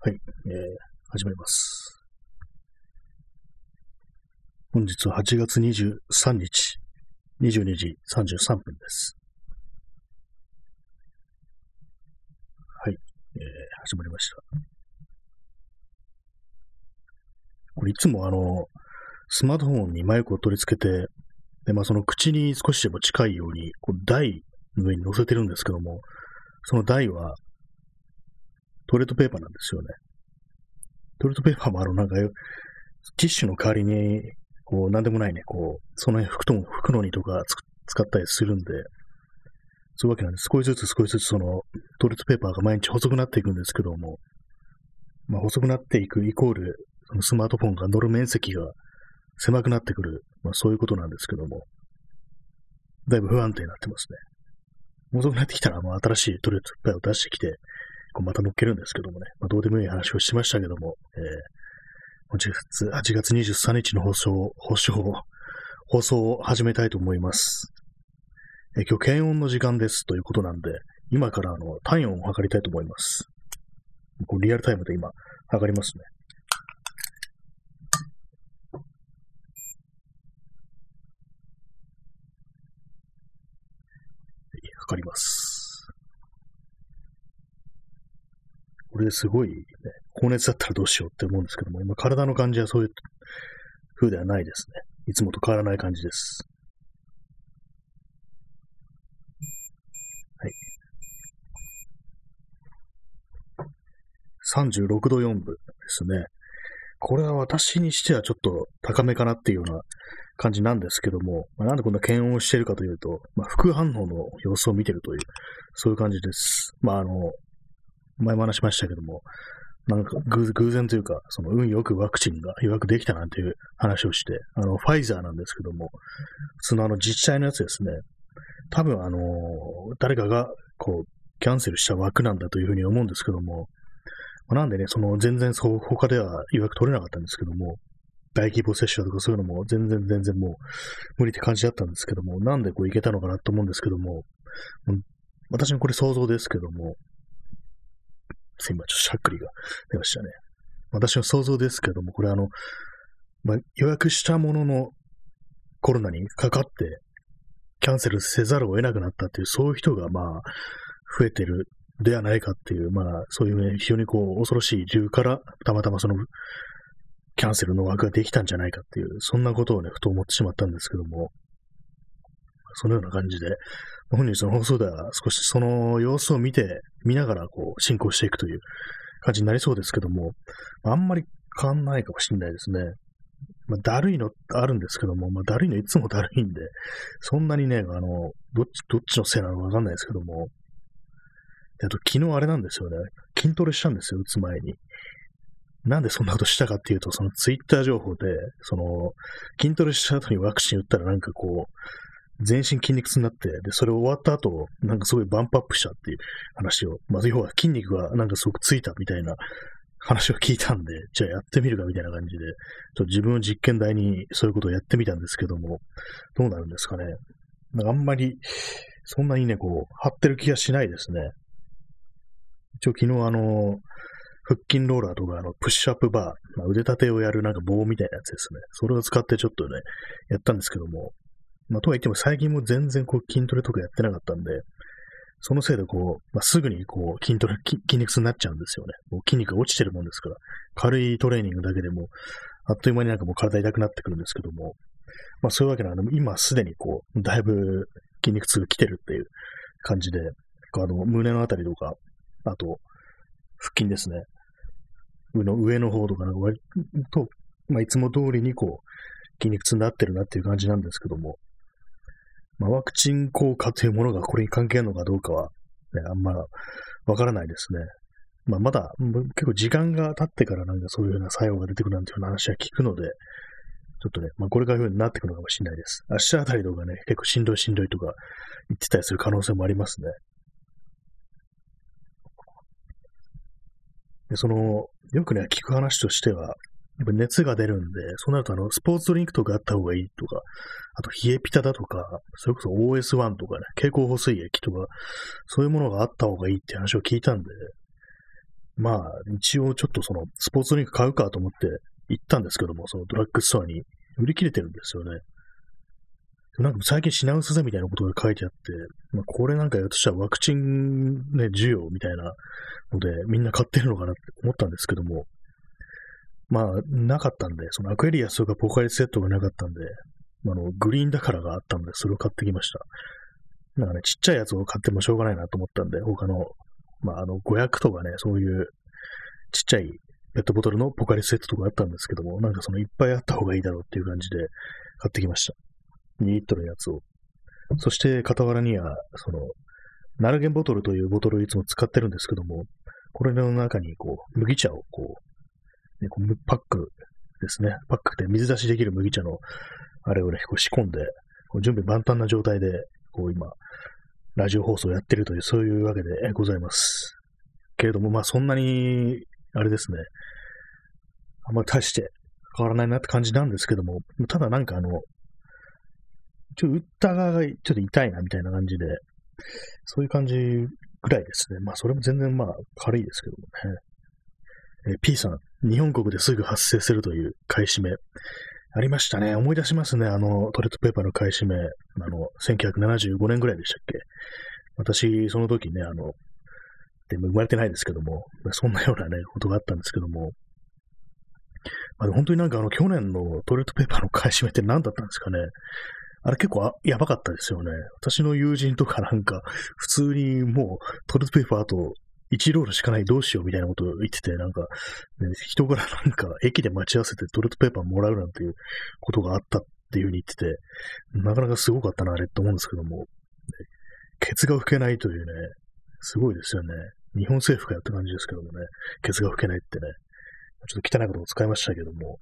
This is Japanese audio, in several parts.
はい、えー、始まります。本日は8月23日、22時33分です。はい、えー、始まりました。これいつもあの、スマートフォンにマイクを取り付けて、で、まあその口に少しでも近いように、こう台の上に乗せてるんですけども、その台はトイレットペーパーなんですよね。トイレットペーパーもあの、なんか、ティッシュの代わりに、こう、なんでもないね、こう、その辺拭くとも、拭くのにとか使ったりするんで、そういうわけなんです。少しずつ少しずつその、トイレットペーパーが毎日細くなっていくんですけども、まあ、細くなっていくイコール、そのスマートフォンが乗る面積が狭くなってくる、まあ、そういうことなんですけども、だいぶ不安定になってますね。遅くなってきたら、まあ、新しいトイレットペーパーを出してきて、こうまた乗っけるんですけどもね、まあ、どうでもいい話をしましたけども、えー、本日8月23日の放送、放送、放送を始めたいと思います。えー今日検温の時間ですということなんで、今からあの体温を測りたいと思います。こうリアルタイムで今、測りますね。測ります。これすごい、ね、高熱だったらどうしようって思うんですけども、今体の感じはそういう風ではないですね。いつもと変わらない感じです。はい。36度4分ですね。これは私にしてはちょっと高めかなっていうような感じなんですけども、まあ、なんでこんな検温をしているかというと、まあ、副反応の様子を見てるという、そういう感じです。まあ、あの、前も話しましたけども、なんか偶然というか、その運よくワクチンが予約できたなんていう話をして、あの、ファイザーなんですけども、普通のあの自治体のやつですね、多分あの、誰かがこう、キャンセルした枠なんだというふうに思うんですけども、なんでね、その全然そう、他では予約取れなかったんですけども、大規模接種だとかそういうのも全然全然もう無理って感じだったんですけども、なんでこういけたのかなと思うんですけども、私のこれ想像ですけども、すいません、ちょっとしゃっくりが出ましたね。私の想像ですけども、これあの、まあ、予約したもののコロナにかかって、キャンセルせざるを得なくなったっていう、そういう人がまあ、増えてるではないかっていう、まあ、そういうね、非常にこう、恐ろしい理由から、たまたまその、キャンセルの枠ができたんじゃないかっていう、そんなことをね、ふと思ってしまったんですけども、そのような感じで、本日の放送では少しその様子を見て、見ながらこう進行していくという感じになりそうですけども、あんまり変わんないかもしれないですね。まあ、だるいのあるんですけども、まあ、だるいのいつもだるいんで、そんなにね、あの、どっち、どっちのせいなのかわかんないですけども、であと昨日あれなんですよね、筋トレしたんですよ、打つ前に。なんでそんなことしたかっていうと、そのツイッター情報で、その、筋トレした後にワクチン打ったらなんかこう、全身筋肉痛になって、で、それ終わった後、なんかすごいバンプアップしたっていう話を、まず要は筋肉がなんかすごくついたみたいな話を聞いたんで、じゃあやってみるかみたいな感じで、ちょっと自分の実験台にそういうことをやってみたんですけども、どうなるんですかね。なんかあんまり、そんなにね、こう、張ってる気がしないですね。一応昨日あの、腹筋ローラーとかあの、プッシュアップバー、まあ、腕立てをやるなんか棒みたいなやつですね。それを使ってちょっとね、やったんですけども、まあ、とは言っても最近も全然こう筋トレとかやってなかったんで、そのせいでこう、まあ、すぐにこう筋トレ、筋筋肉痛になっちゃうんですよね。もう筋肉が落ちてるもんですから、軽いトレーニングだけでも、あっという間になんかもう体痛くなってくるんですけども、まあそういうわけなので、今すでにこう、だいぶ筋肉痛が来てるっていう感じで、あの、胸のあたりとか、あと、腹筋ですね。上の上の方とかなんか割と、まあいつも通りにこう、筋肉痛になってるなっていう感じなんですけども、まあ、ワクチン効果というものがこれに関係あるのかどうかは、ね、あんまわからないですね。まあ、まだ結構時間が経ってからなんかそういうような作用が出てくるなんていう話は聞くので、ちょっとね、まあ、これからいうになってくるのかもしれないです。明日あたりとかね、結構しんどいしんどいとか言ってたりする可能性もありますね。で、その、よくね、聞く話としては、やっぱ熱が出るんで、そうなるとあの、スポーツドリンクとかあった方がいいとか、あと冷えピタだとか、それこそ OS1 とかね、蛍光補水液とか、そういうものがあった方がいいって話を聞いたんで、まあ、一応ちょっとその、スポーツドリンク買うかと思って行ったんですけども、そのドラッグストアに売り切れてるんですよね。なんか最近品薄だみたいなことが書いてあって、まあ、これなんかとしたらワクチンね、需要みたいなので、みんな買ってるのかなって思ったんですけども、まあ、なかったんで、そのアクエリアスとかポカリスセットがなかったんで、あの、グリーンだからがあったんで、それを買ってきました。なんかね、ちっちゃいやつを買ってもしょうがないなと思ったんで、他の、まあ、あの、500とかね、そういうちっちゃいペットボトルのポカリスセットとかあったんですけども、なんかそのいっぱいあった方がいいだろうっていう感じで買ってきました。2リットルのやつを。そして傍らには、その、ナルゲンボトルというボトルをいつも使ってるんですけども、これの中にこう、麦茶をこう、ね、こうパックですね。パックで水出しできる麦茶の、あれをね、こう仕込んで、こう準備万端な状態で、こう今、ラジオ放送をやってるという、そういうわけでございます。けれども、まあそんなに、あれですね、あんまり大して変わらないなって感じなんですけども、ただなんかあの、ちょっと打った側がちょっと痛いなみたいな感じで、そういう感じぐらいですね。まあそれも全然まあ軽いですけどもね。えー、P さん、日本国ですぐ発生するという買い占め。ありましたね。思い出しますね。あの、トレットペーパーの買い占め。あの、1975年ぐらいでしたっけ？私、その時ね、あの、でも生まれてないですけども、そんなようなね、ことがあったんですけども、まあ、本当になんかあの、去年のトイレットペーパーの買い占めって何だったんですかね。あれ結構やばかったですよね。私の友人とかなんか、普通にもうトイレットペーパーと1ロールしかないどうしようみたいなことを言ってて、なんか、ね、人からなんか駅で待ち合わせてトイレットペーパーもらうなんていうことがあったっていうふうに言ってて、なかなかすごかったな、あれって思うんですけども、ねケツが拭けないというね、すごいですよね。日本政府かよって感じですけどもね、ケツが拭けないってね、ちょっと汚いことを使いましたけども、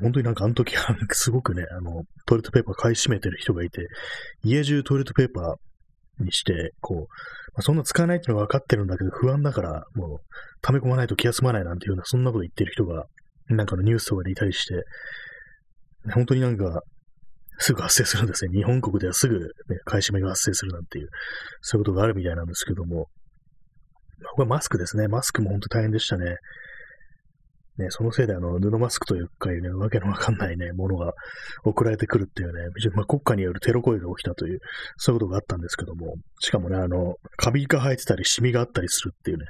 本当になんかあの時は、すごくね、あの、トイレットペーパー買い占めてる人がいて、家中トイレットペーパーにして、こう、まあ、そんな使わないっていうのは分かってるんだけど、不安だから、もう、溜め込まないと気が済まないなんていうような、そんなこと言ってる人が、なんかのニュースとかでいたりして、本当になんか、すぐ発生するんですね。日本国ではすぐ、ね、買い占めが発生するなんていう、そういうことがあるみたいなんですけども、これマスクですね。マスクも本当大変でしたね。ね、そのせいであの、布マスクというかいうね、わけのわかんないね、ものが送られてくるっていうね、まあ、国家によるテロ行為が起きたという、そういうことがあったんですけども、しかもね、あの、カビが生えてたり、シミがあったりするっていうね、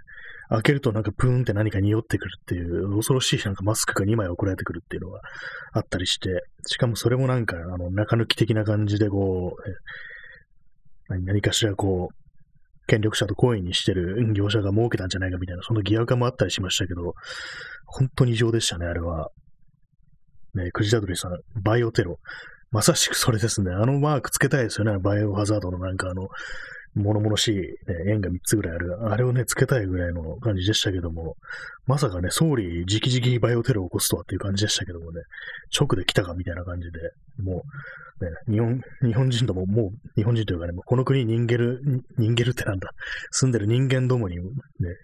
開けるとなんかプーンって何か匂ってくるっていう、恐ろしいなんかマスクが2枚送られてくるっていうのがあったりして、しかもそれもなんか、あの、中抜き的な感じでこう、何かしらこう、権力者と懇意にしてる業者が儲けたんじゃないかみたいな、その疑惑もあったりしましたけど、本当に異常でしたね、あれは。ね、クジダドリさん、バイオテロ。まさしくそれですね。あのマークつけたいですよね。バイオハザードのなんかあの、物々しい、ね、円が3つぐらいある。あれをね、つけたいぐらいの感じでしたけども、まさかね、総理直々にバイオテロを起こすとはっていう感じでしたけどもね、直で来たかみたいな感じで、もう、ね、日本、日本人とも、もう、日本人というかね、この国人間、人間ってなんだ、住んでる人間どもにね、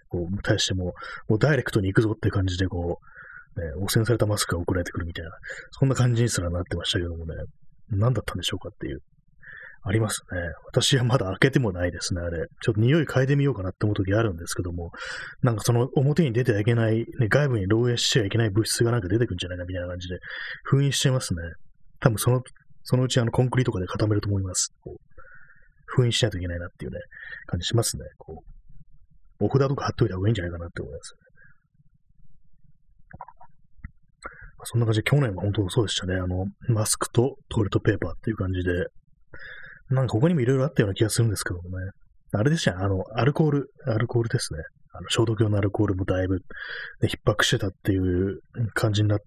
こう、対しても、もうダイレクトに行くぞって感じで、こう、ね、汚染されたマスクが送られてくるみたいな、そんな感じにすらなってましたけどもね、何だったんでしょうかっていうありますね。私はまだ開けてもないですね、あれ。ちょっと匂い嗅いでみようかなって思う時あるんですけども、なんかその表に出てはいけない、ね、外部に漏洩しちゃいけない物質がなんか出てくるんじゃないかみたいな感じで、封印しちゃいますね。多分その、そのうちあのコンクリートとかで固めると思います。封印しないといけないなっていうね、感じしますね。こう、お札とか貼っといた方がいいんじゃないかなって思います。そんな感じで、去年も本当そうでしたね。あの、マスクとトイレットペーパーっていう感じで、なんかここにもいろいろあったような気がするんですけどもね。あれでしたねあの、アルコール、アルコールですね。あの消毒用のアルコールもだいぶ、ね、逼迫してたっていう感じになって、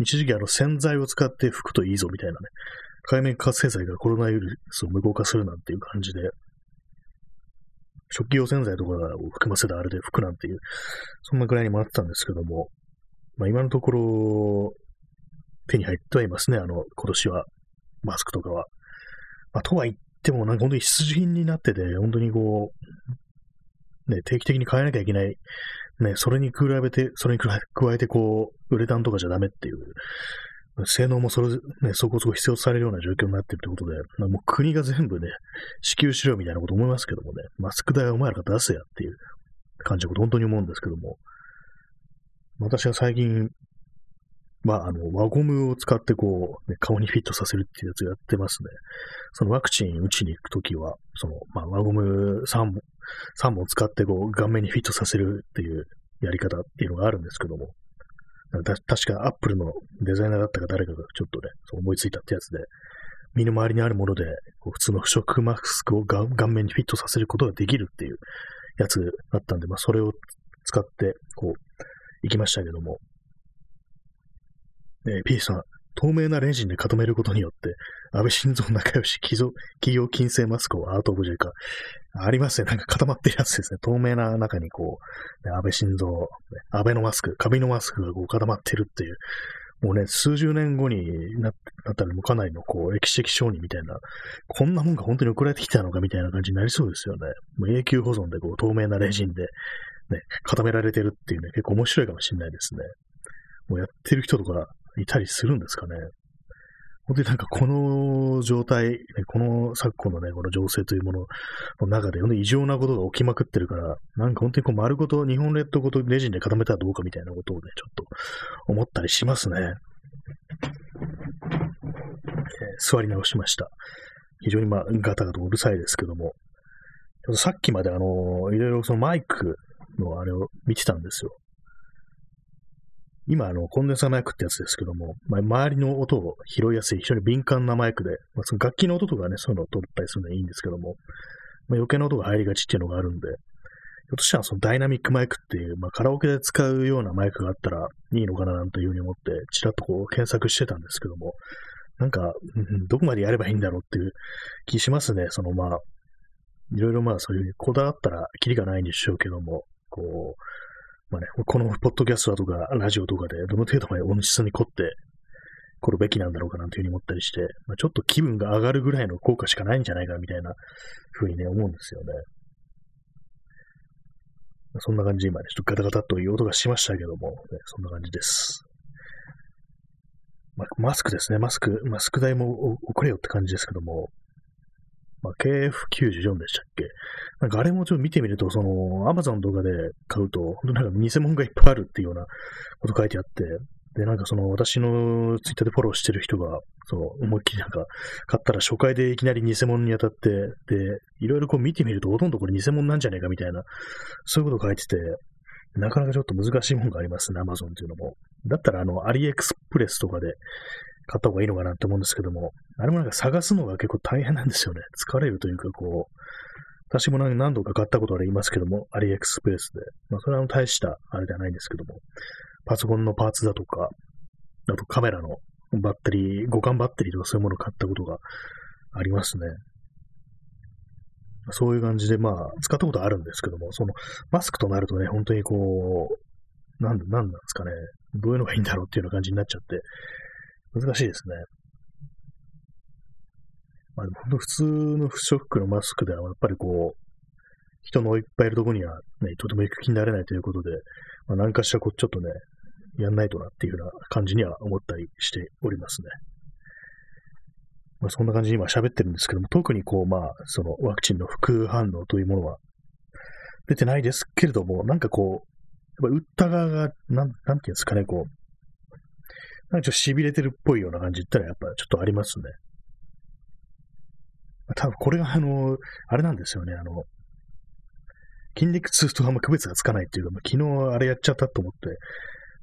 一時期あの洗剤を使って拭くといいぞみたいなね、海面活性剤がコロナウイルスを無効化するなんていう感じで、食器用洗剤とかを含ませたあれで拭くなんていう、そんなぐらいに回ってたんですけども、まあ今のところ、手に入ってはいますね、あの、今年は、マスクとかは。まあ、とは言っても、なんか本当に必需品になってて、本当にこう、ね、定期的に変えなきゃいけない。ね、それに比べて、それに加えてこう、ウレタンとかじゃダメっていう、性能もそれ、ね、そこそこ必要とされるような状況になってるということで、まあ、もう国が全部ね、支給しろみたいなこと思いますけどもね、マスク代はお前らが出せやっていう感じのこと本当に思うんですけども、私は最近、まあ、あの、輪ゴムを使ってこう、ね、顔にフィットさせるっていうやつをやってますね。そのワクチン打ちに行くときは、その、まあ、輪ゴム3本、3本使ってこう、顔面にフィットさせるっていうやり方っていうのがあるんですけども、確かアップルのデザイナーだったか誰かがちょっとね、思いついたってやつで、身の回りにあるもので、こう普通の不織マスクを顔面にフィットさせることができるっていうやつだったんで、まあ、それを使って、こう、行きましたけども、えー、P さん、透明なレジンで固めることによって、安倍晋三仲良し企業金星マスクをアートオブジェか。ありますね。なんか固まってるやつですね。透明な中にこう、ね、安倍晋三、安倍のマスク、カビのマスクがこう固まってるっていう、もうね、数十年後になったらもうかなりのこう歴史的商人みたいな、こんなもんが本当に送られてきたのかみたいな感じになりそうですよね。もう永久保存でこう透明なレジンで、ね、固められてるっていうね、結構面白いかもしれないですね。もうやってる人とかいたりするんですかね。本当になんかこの状態、この昨今のね、この情勢というものの中で、異常なことが起きまくってるから、なんか本当にこう丸ごと、日本列島ごとレジンで固めたらどうかみたいなことをね、ちょっと思ったりしますね。えー、座り直しました。非常にまあ、ガタガタうるさいですけども、さっきまであの、いろいろそのマイクのあれを見てたんですよ。今、あの、コンデンサーマイクってやつですけども、まあ、周りの音を拾いやすい、非常に敏感なマイクで、まあ、その楽器の音とかね、そういうのを取ったりするのはいいんですけども、まあ、余計な音が入りがちっていうのがあるんで、ひょっとしたらそのダイナミックマイクっていう、まあ、カラオケで使うようなマイクがあったらいいのかななんていうふうに思って、ちらっとこう検索してたんですけども、なんか、うんどこまでやればいいんだろうっていう気しますね。そのまあ、いろいろまあそういうこだわったらキリがないんでしょうけども、こう、まあね、このポッドキャストだとかラジオとかでどの程度まで音質に凝って来るべきなんだろうかなんていうふうに思ったりして、まあ、ちょっと気分が上がるぐらいの効果しかないんじゃないかみたいなふうにね、思うんですよね。そんな感じで今ね、ちょっとガタガタという音がしましたけども、ね、そんな感じです。まあ、マスクですね。マスク、マスク代も送れよって感じですけども、まあ、KF94 でしたっけ？なんかあれもちょっと見てみると、その、アマゾンとかで買うと、本当なんか偽物がいっぱいあるっていうようなこと書いてあって、で、なんかその私のツイッターでフォローしてる人が、その思いっきりなんか買ったら初回でいきなり偽物に当たって、で、いろいろこう見てみるとほとんどこれ偽物なんじゃねえかみたいな、そういうこと書いてて、なかなかちょっと難しいものがありますね、アマゾンっていうのも。だったらあの、アリエクスプレスとかで買った方がいいのかなって思うんですけども、あれもなんか探すのが結構大変なんですよね。疲れるというか、こう、私も何度か買ったことありますけども、アリエクスプレスで。まあ、それは大した、あれではないんですけども、パソコンのパーツだとか、あとカメラのバッテリー、互換バッテリーとかそういうものを買ったことがありますね。そういう感じで、まあ、使ったことあるんですけども、その、マスクとなるとね、本当にこう、なん、なんなんですかね、どういうのがいいんだろうっていうような感じになっちゃって、難しいですね。まあでも本当普通の不織布のマスクではやっぱりこう、人のいっぱいいるところにはね、とても行く気になれないということで、まあ、何かしらこうちょっとね、やんないとなっていうような感じには思ったりしておりますね。まあ、そんな感じに今喋ってるんですけども、特にこう、まあ、そのワクチンの副反応というものは出てないですけれども、なんかこう、やっぱ打った側が、なん、なんていうんですかね、こう、なんかちょっと痺れてるっぽいような感じったらやっぱちょっとありますね。多分これがあの、あれなんですよね、あの、筋肉痛とあんま区別がつかないっていうか、昨日あれやっちゃったと思って、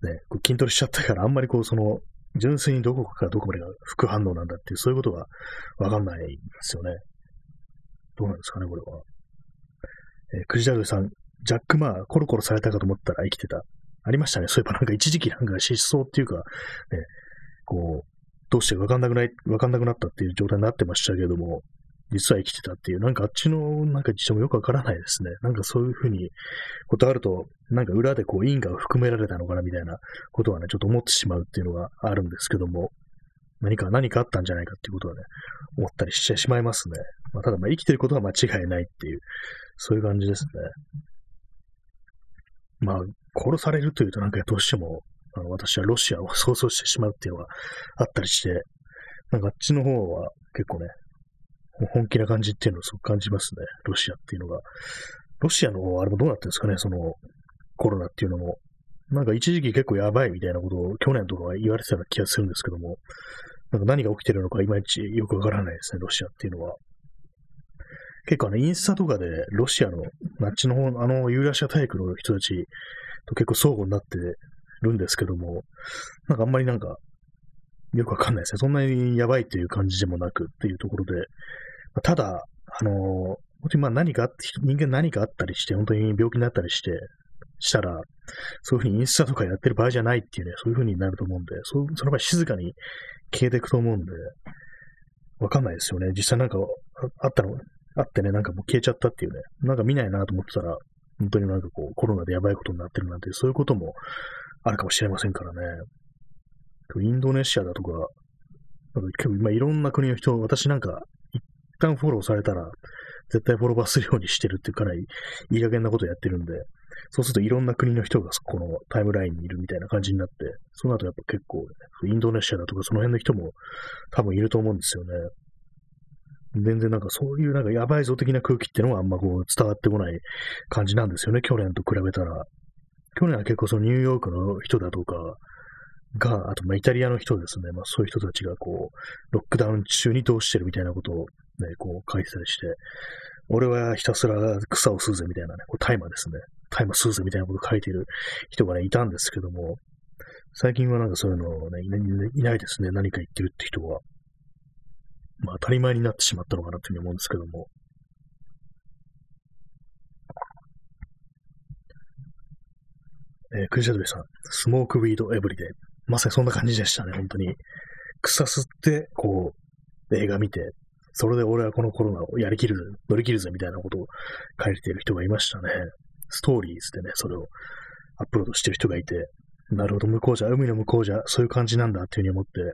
ね、こう筋トレしちゃったからあんまりこうその、純粋にどこかどこまでが副反応なんだっていう、そういうことがわかんないんですよね。どうなんですかね、これは。えー、クジラルさん、ジャック・マー、コロコロされたかと思ったら生きてた。ありましたね。そういえばなんか一時期なんか失踪っていうか、ね、こう、どうしてわかんなくない、わかんなくなったっていう状態になってましたけども、実は生きてたっていう、なんかあっちのなんか事情もよくわからないですね。なんかそういうふうにことあると、なんか裏でこう因果を含められたのかなみたいなことはね、ちょっと思ってしまうっていうのがあるんですけども、何か何かあったんじゃないかっていうことはね、思ったりしてしまいますね。まあ、ただまあ生きてることは間違いないっていう、そういう感じですね。まあ、殺されるというとなんかどうしても、あの、私はロシアを想像してしまうっていうのがあったりして、なんかあっちの方は結構ね、本気な感じっていうのをすごく感じますね。ロシアっていうのが。ロシアの方はあれもどうなってるんですかね、そのコロナっていうのも。なんか一時期結構やばいみたいなことを去年とかは言われてたような気がするんですけども、なんか何が起きてるのかいまいちよくわからないですね、ロシアっていうのは。結構あの、インスタとかでロシアの、あっちの方、あの、ユーラシア大陸の人たちと結構相互になってるんですけども、なんかあんまりなんか、よくわかんないですね。そんなにやばいっていう感じでもなくっていうところで、ただ、あの、本当にまあ何かあって、人間何かあったりして、本当に病気になったりして、したら、そういうふうにインスタとかやってる場合じゃないっていうね、そういうふうになると思うんで、そその場合静かに消えていくと思うんで、わかんないですよね。実際なんかあったの、あってね、なんかもう消えちゃったっていうね、なんか見ないなと思ってたら、本当になんかこう、コロナでやばいことになってるなんて、そういうこともあるかもしれませんからね。インドネシアだとか、なんか結構今いろんな国の人、私なんか一旦フォローされたら、絶対フォローバーするようにしてるっていうかなりいい加減なことやってるんで、そうするといろんな国の人がこのタイムラインにいるみたいな感じになって、その後やっぱ結構、ねインドネシアだとかその辺の人も多分いると思うんですよね。全然なんかそういうなんかやばいぞ的な空気っていうのがあんまこう伝わってこない感じなんですよね、去年と比べたら。去年は結構そのニューヨークの人だとかが、あとまあイタリアの人ですね、まあそういう人たちがこう、ロックダウン中にどうしてるみたいなことをね、こう書いてたりして、俺はひたすら草を吸うぜみたいなね、これ大麻ですね。大麻吸うぜみたいなことを書いてる人がね、いたんですけども、最近はなんかそういうのね、いないですね。何か言ってるって人は。まあ当たり前になってしまったのかなというふうに思うんですけども。えー、クリシャドリさん、スモークウィードエブリデイ。まさにそんな感じでしたね、本当に。草吸って、こう、映画見て、それで俺はこのコロナをやりきる、乗り切るぜみたいなことを書いている人がいましたね。ストーリーズでね、それをアップロードしてる人がいて、なるほど、向こうじゃ、海の向こうじゃ、そういう感じなんだっていうふうに思って、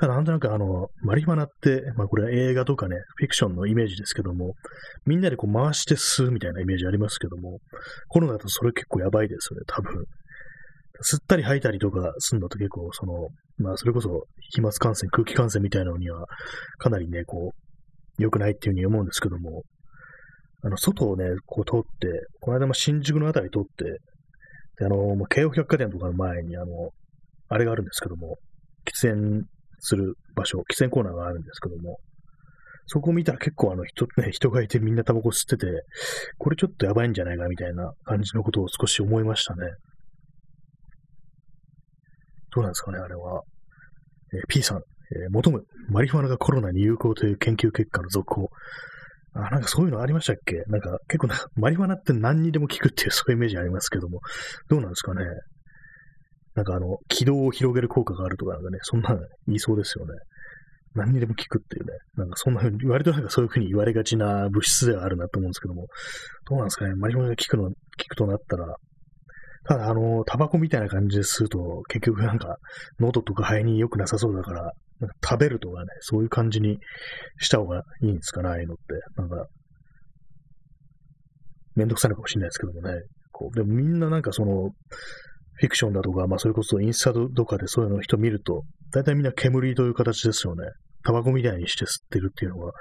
ただなんとなくあの、マリファナって、まあこれは映画とかね、フィクションのイメージですけども、みんなでこう回して吸うみたいなイメージありますけども、コロナだとそれ結構やばいですよね、多分。吸ったり吐いたりとかすんだと結構、その、まあ、それこそ飛沫感染、空気感染みたいなのには、かなりね、こう、良くないっていうふうに思うんですけども、あの、外をね、こう通って、この間も新宿のあたり通って、で、あの、京王百貨店とかの前に、あの、あれがあるんですけども、喫煙する場所、喫煙コーナーがあるんですけども、そこを見たら結構あの人、ね、人がいてみんなタバコ吸ってて、これちょっとやばいんじゃないかみたいな感じのことを少し思いましたね。どうなんですかね、あれは。えー、P さん、えー、求む、マリファナがコロナに有効という研究結果の続報。あ、なんかそういうのありましたっけ？なんか結構な、マリファナって何にでも効くっていうそういうイメージありますけども、どうなんですかね？なんかあの、軌道を広げる効果があるとかなんかね、そんな言いそうですよね。何にでも効くっていうね。なんかそんな風に、割となんかそういう風に言われがちな物質ではあるなと思うんですけども、どうなんですかね。マリファナが効くの、効くとなったら、ただ、あの、タバコみたいな感じですると、結局なんか、喉とか肺に良くなさそうだから、なんか食べるとかね、そういう感じにした方がいいんですかね、ああいうのって。なんか、めんどくさいのかもしれないですけどもね。こうでもみんななんかその、フィクションだとか、まあそれこそインスタとかでそういうの人見ると、大体みんな煙という形ですよね。タバコみたいにして吸ってるっていうのが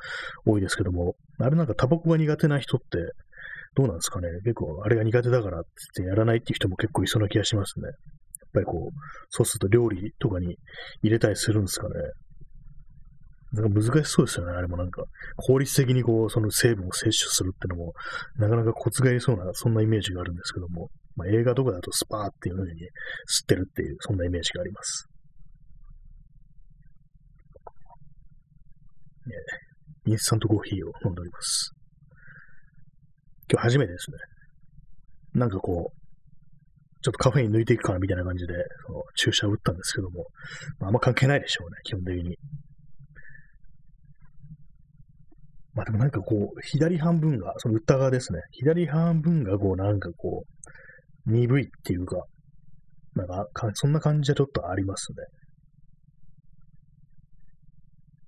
多いですけども、あれなんかタバコが苦手な人って、どうなんですかね。結構、あれが苦手だからってやらないっていう人も結構いそうな気がしますね。やっぱりこう、そうすると料理とかに入れたりするんですかね。なんか難しそうですよね。あれもなんか、効率的にこう、その成分を摂取するってのも、なかなかコツがいそうな、そんなイメージがあるんですけども、まあ、映画とかだとスパーっていう風に吸ってるっていう、そんなイメージがあります。ね、インスタントコーヒーを飲んでおります。今日初めてですね。なんかこう、ちょっとカフェイン抜いていくかなみたいな感じで、その注射を打ったんですけども、まあ、あんま関係ないでしょうね、基本的に。まあでもなんかこう、左半分が、その打った側ですね。左半分がこう、なんかこう、鈍いっていうか、なんか、そんな感じはちょっとありますね。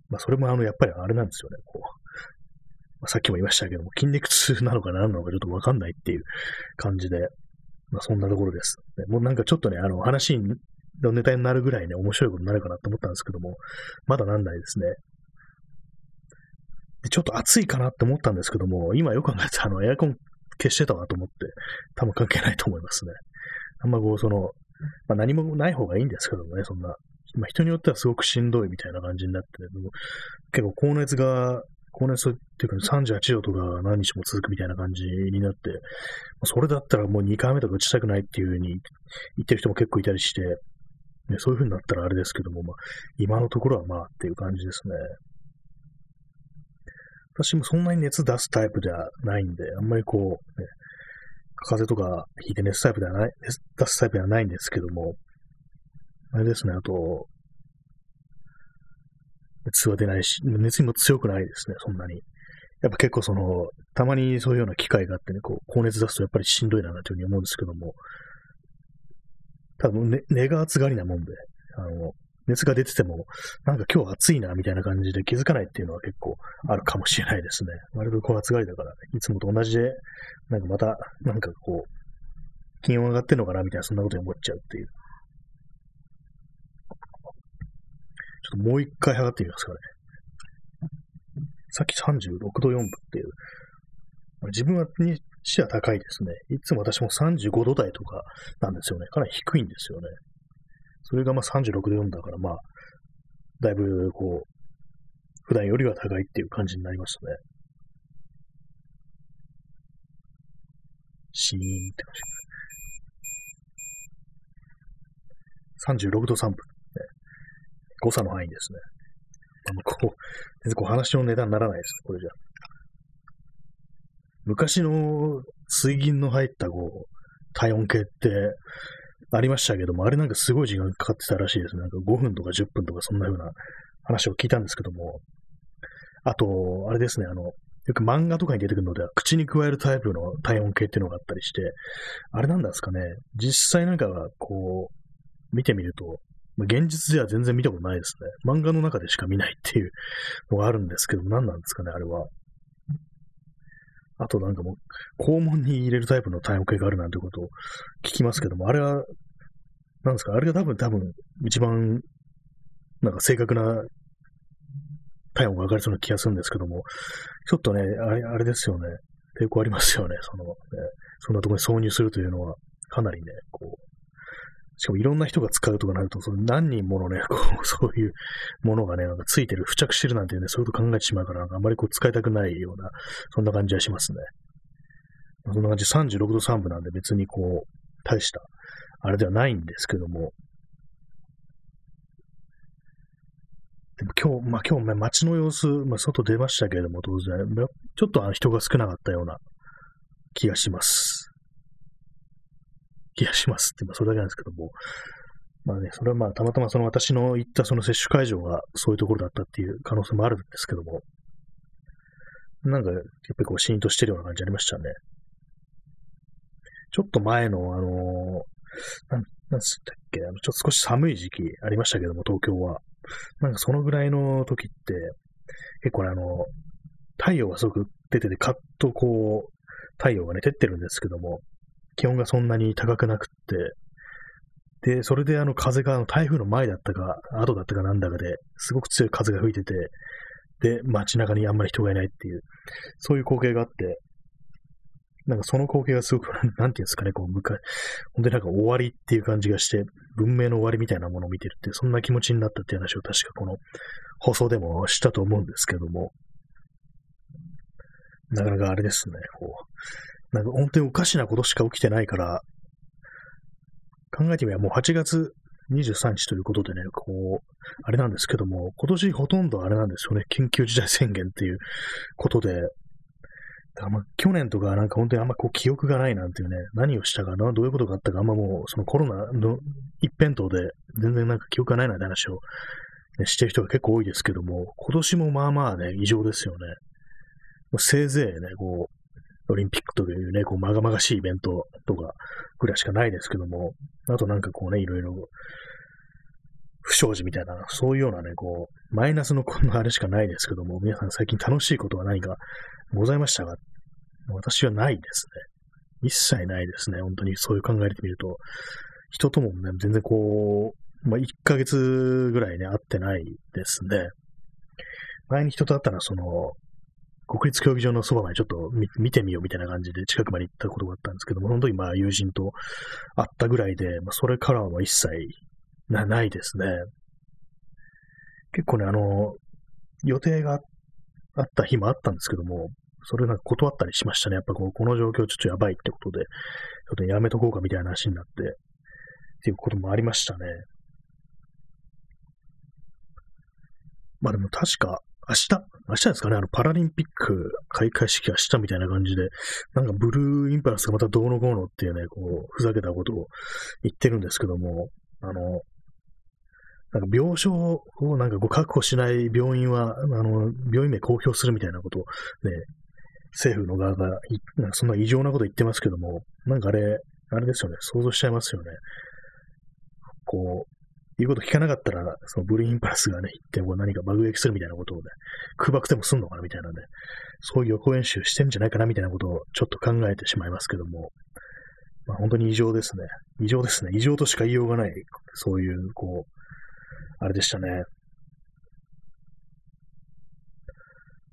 まあそれもあの、やっぱりあれなんですよね、こう、まあ、さっきも言いましたけども、筋肉痛なのか何なのかちょっとわかんないっていう感じで、まあそんなところです。もうなんかちょっとね、あの話のネタになるぐらいね、面白いことになるかなと思ったんですけども、まだなんないですね。ちょっと暑いかなって思ったんですけども、今よく考えてあのエアコン消してたわと思って、多分関係ないと思いますね。あんまこう、その、まあ、何もない方がいいんですけどもね、そんな。まあ、人によってはすごくしんどいみたいな感じになって、結構高熱が、高熱っていうか、38度とか何日も続くみたいな感じになって、それだったらもう2回目とか打ちたくないっていう風に言ってる人も結構いたりして、ね、そういう風になったらあれですけども、まあ、今のところはまあっていう感じですね。私もそんなに熱出すタイプではないんで、あんまりこう、ね、風邪とかひいて熱タイプではない、熱出すタイプではないんですけども、あれですね、あと、熱は出ないし、熱にも強くないですね、そんなに。やっぱ結構その、たまにそういうような機会があってね、こう、高熱出すとやっぱりしんどいなというふうに思うんですけども、多分、ね、根が暑がりなもんで、あの、熱が出てても、なんか今日暑いな、みたいな感じで気づかないっていうのは結構あるかもしれないですね。割とこう暑がりだから、いつもと同じで、なんかまた、なんかこう、気温上がってんのかな、みたいな、そんなことに思っちゃうっていう。ちょっともう一回測ってみますかね。さっき36度4分っていう。自分はにしては高いですね。いつも私も35度台とかなんですよね。かなり低いんですよね。それがまあ36で4だから、まあ、だいぶこう、普段よりは高いっていう感じになりましたね。シーンって感じ。36度3分、誤差の範囲ですね。あの、こう、全然こう話の値段にならないですね、これじゃ。昔の水銀の入ったこう、体温計って、ありましたけども、あれなんかすごい時間かかってたらしいですね。なんか5分とか10分とかそんな風な話を聞いたんですけども、あと、あれですね、あの、よく漫画とかに出てくるのでは、口に加えるタイプの体温計っていうのがあったりして、あれなんですかね、実際なんかはこう、見てみると、現実では全然見たことないですね。漫画の中でしか見ないっていうのがあるんですけど、何なんですかね、あれは。あとなんかもう、肛門に入れるタイプの体温計があるなんてことを聞きますけども、あれは、なんですか、あれが多分多分一番、なんか正確な体温が上がりそうな気がするんですけども、ちょっとね、あれあれですよね。抵抗ありますよね。その、ね、そんなところに挿入するというのは、かなりね、こう、しかもいろんな人が使うとかなると、その何人ものね、こう、そういうものがね、なんかついてる、付着してるなんていうね、そういうこと考えてしまうから、あまりこう使いたくないような、そんな感じはしますね。そんな感じ36度3分なんで別にこう、大した、あれではないんですけども、でも今日、まあ今日、ね、街の様子、まあ外出ましたけれども、当然、ちょっと人が少なかったような気がします。気がします。って、まあ、それだけなんですけども、まあね、それはまあ、たまたまその私の行ったその接種会場がそういうところだったっていう可能性もあるんですけども、なんか、やっぱりこう、シーンとしてるような感じありましたね。ちょっと前の、あのー、なん、なんつったっけ、あの、ちょっと少し寒い時期ありましたけども、東京は。なんかそのぐらいの時って、結構ね、あの、太陽がすごく出てて、カッとこう、太陽がね、照ってるんですけども、気温がそんなに高くなくって、で、それであの風があの台風の前だったか、後だったかなんだかで、すごく強い風が吹いてて、で、街中にあんまり人がいないっていう、そういう光景があって、なんかその光景がすごく、なんていうんですかね、こう、向か本当になんか終わりっていう感じがして、文明の終わりみたいなものを見てるって、そんな気持ちになったっていう話を確かこの放送でもしたと思うんですけども、なかなかあれですね、こう、なんか本当におかしなことしか起きてないから、考えてみればもう8月23日ということでね、こう、あれなんですけども、今年ほとんどあれなんですよね、緊急事態宣言っていうことで、だからまあ去年とかなんか本当にあんまこう記憶がないなんていうね、何をしたかな、どういうことがあったか、あんまもうそのコロナの一辺倒で全然なんか記憶がないなんて話を、ね、してる人が結構多いですけども、今年もまあまあね、異常ですよね。せいぜいね、こう、オリンピックというね、こう、まがまがしいイベントとかぐらいしかないですけども、あとなんかこうね、いろいろ、不祥事みたいな、そういうようなね、こう、マイナスのこんなあれしかないですけども、皆さん最近楽しいことは何かございましたか？私はないですね。一切ないですね。本当にそういう考えてみると。人ともね、全然こう、まあ、1ヶ月ぐらいね、会ってないですね。前に人と会ったのは、その、国立競技場のそばまでちょっと見てみようみたいな感じで近くまで行ったことがあったんですけども、その時まあ友人と会ったぐらいで、まあ、それからは一切なないですね。結構ね、あの、予定があった日もあったんですけども、それなんか断ったりしましたね。やっぱこうこの状況ちょっとやばいってことで、ちょっとやめとこうかみたいな話になって、っていうこともありましたね。まあでも確か、明日、明日ですかね、あの、パラリンピック開会式明日みたいな感じで、なんかブルーインパルスがまたどうのこうのっていうね、こう、ふざけたことを言ってるんですけども、あの、なんか病床をなんかご確保しない病院は、あの、病院名公表するみたいなことをね、政府の側が、なんかそんな異常なこと言ってますけども、なんかあれ、あれですよね、想像しちゃいますよね。こう、言うこと聞かなかったら、そのブルーインパルスがね、行ってこう何か爆撃するみたいなことをね、空爆でもすんのかなみたいなね、そういう予行演習してんじゃないかなみたいなことをちょっと考えてしまいますけども、まあ、本当に異常ですね。異常ですね。異常としか言いようがない、そういう、こう、あれでしたね。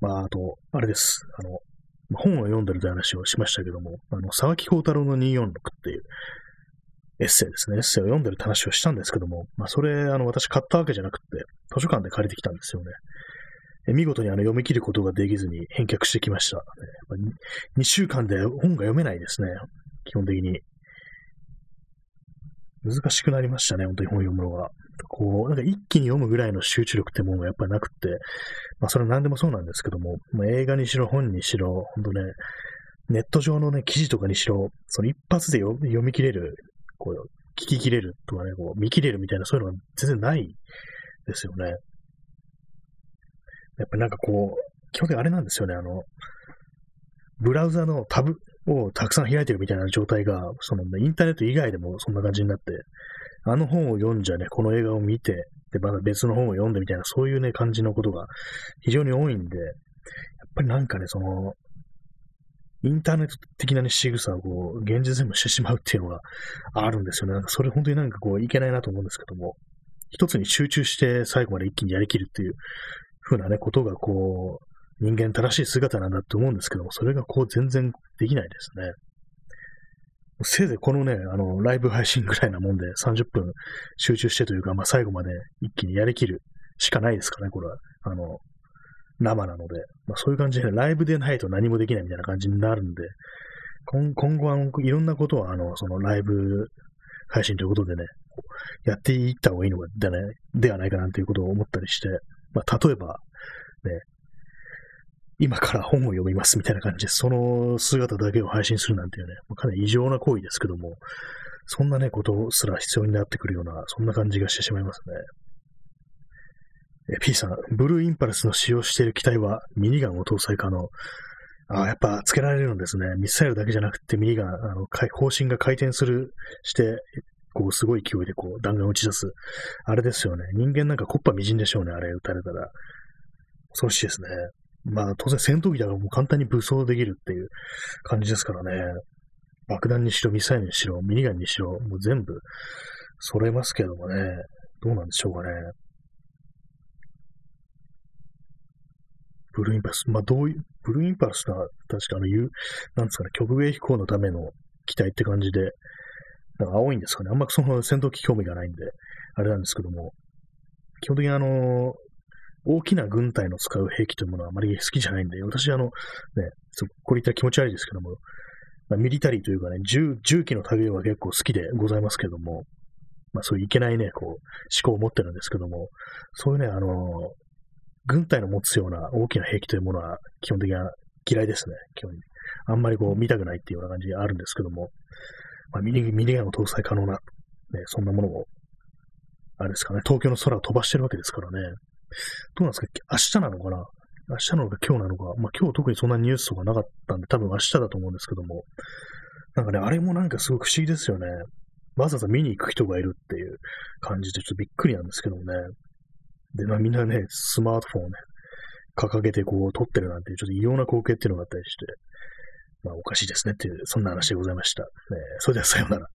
まあ、あと、あれです。あの、本を読んでるという話をしましたけども、あの、沢木幸太郎の246っていうエッセイですね。エッセイを読んでるって話をしたんですけども、まあ、それ、あの、私買ったわけじゃなくて、図書館で借りてきたんですよね。え見事にあの読み切ることができずに返却してきました。2週間で本が読めないですね。基本的に。難しくなりましたね、本当に本読むのが。こう、なんか一気に読むぐらいの集中力ってものがやっぱりなくて、まあそれは何でもそうなんですけども、まあ、映画にしろ本にしろ、本当ね、ネット上のね、記事とかにしろ、その一発で読み切れる、こう、聞き切れるとかね、こう、見切れるみたいなそういうのが全然ないですよね。やっぱなんかこう、基本的にあれなんですよね、あの、ブラウザのタブをたくさん開いてるみたいな状態が、その、ね、インターネット以外でもそんな感じになって、あの本を読んじゃね、この映画を見て、で、また別の本を読んでみたいな、そういうね、感じのことが非常に多いんで、やっぱりなんかね、その、インターネット的なね、仕草をこう、現実でもしてしまうっていうのがあるんですよね。なんかそれ本当になんかこう、いけないなと思うんですけども、一つに集中して最後まで一気にやりきるっていう風なね、ことがこう、人間正しい姿なんだって思うんですけども、それがこう全然できないですね。せいぜいこのね、あの、ライブ配信ぐらいなもんで30分集中してというか、まあ最後まで一気にやりきるしかないですかね、これは。あの、生なので。まあそういう感じで、ライブでないと何もできないみたいな感じになるんで、今今後はいろんなことは、あの、そのライブ配信ということでね、やっていった方がいいので,、ね、ではないかなということを思ったりして、まあ例えば、ね、今から本を読みますみたいな感じで、その姿だけを配信するなんていうね、かなり異常な行為ですけども、そんなね、ことすら必要になってくるような、そんな感じがしてしまいますね。え、P さん、ブルーインパルスの使用している機体はミニガンを搭載可能。ああ、やっぱつけられるんですね。ミサイルだけじゃなくてミニガン、あの、方針が回転する、して、こう、すごい勢いでこう、弾丸を打ち出す。あれですよね。人間なんかコッパみじんでしょうね、あれ撃たれたら。恐ろしいですね。まあ当然戦闘機だからもう簡単に武装できるっていう感じですからね。爆弾にしろ、ミサイルにしろ、ミニガンにしろ、もう全部揃えますけどもね。どうなんでしょうかね。ブルーインパルス。まあどういう、ブルーインパルスは確かあの、いう、なんですかね、極芸飛行のための機体って感じで、なんか青いんですかね。あんまその戦闘機興味がないんで、あれなんですけども、基本的にあの、大きな軍隊の使う兵器というものはあまり好きじゃないんで、私、あの、ね、これ言ったら気持ち悪いですけども、まあ、ミリタリーというかね、銃、銃器の類は結構好きでございますけども、まあそういういけないね、こう、思考を持ってるんですけども、そういうね、あの、軍隊の持つような大きな兵器というものは基本的には嫌いですね、基本に。あんまりこう見たくないっていうような感じがあるんですけども、まあ、ミニミニガンを搭載可能な、ね、そんなものを、あれですかね、東京の空を飛ばしてるわけですからね。どうなんですか？明日なのかな？明日なのか今日なのか？まあ今日特にそんなニュースとかなかったんで、多分明日だと思うんですけども。なんかね、あれもなんかすごく不思議ですよね。わざわざ見に行く人がいるっていう感じでちょっとびっくりなんですけどもね。で、まあみんなね、スマートフォンをね、掲げてこう撮ってるなんていうちょっと異様な光景っていうのがあったりして。まあおかしいですねっていう、そんな話でございました。えーそれではさようなら。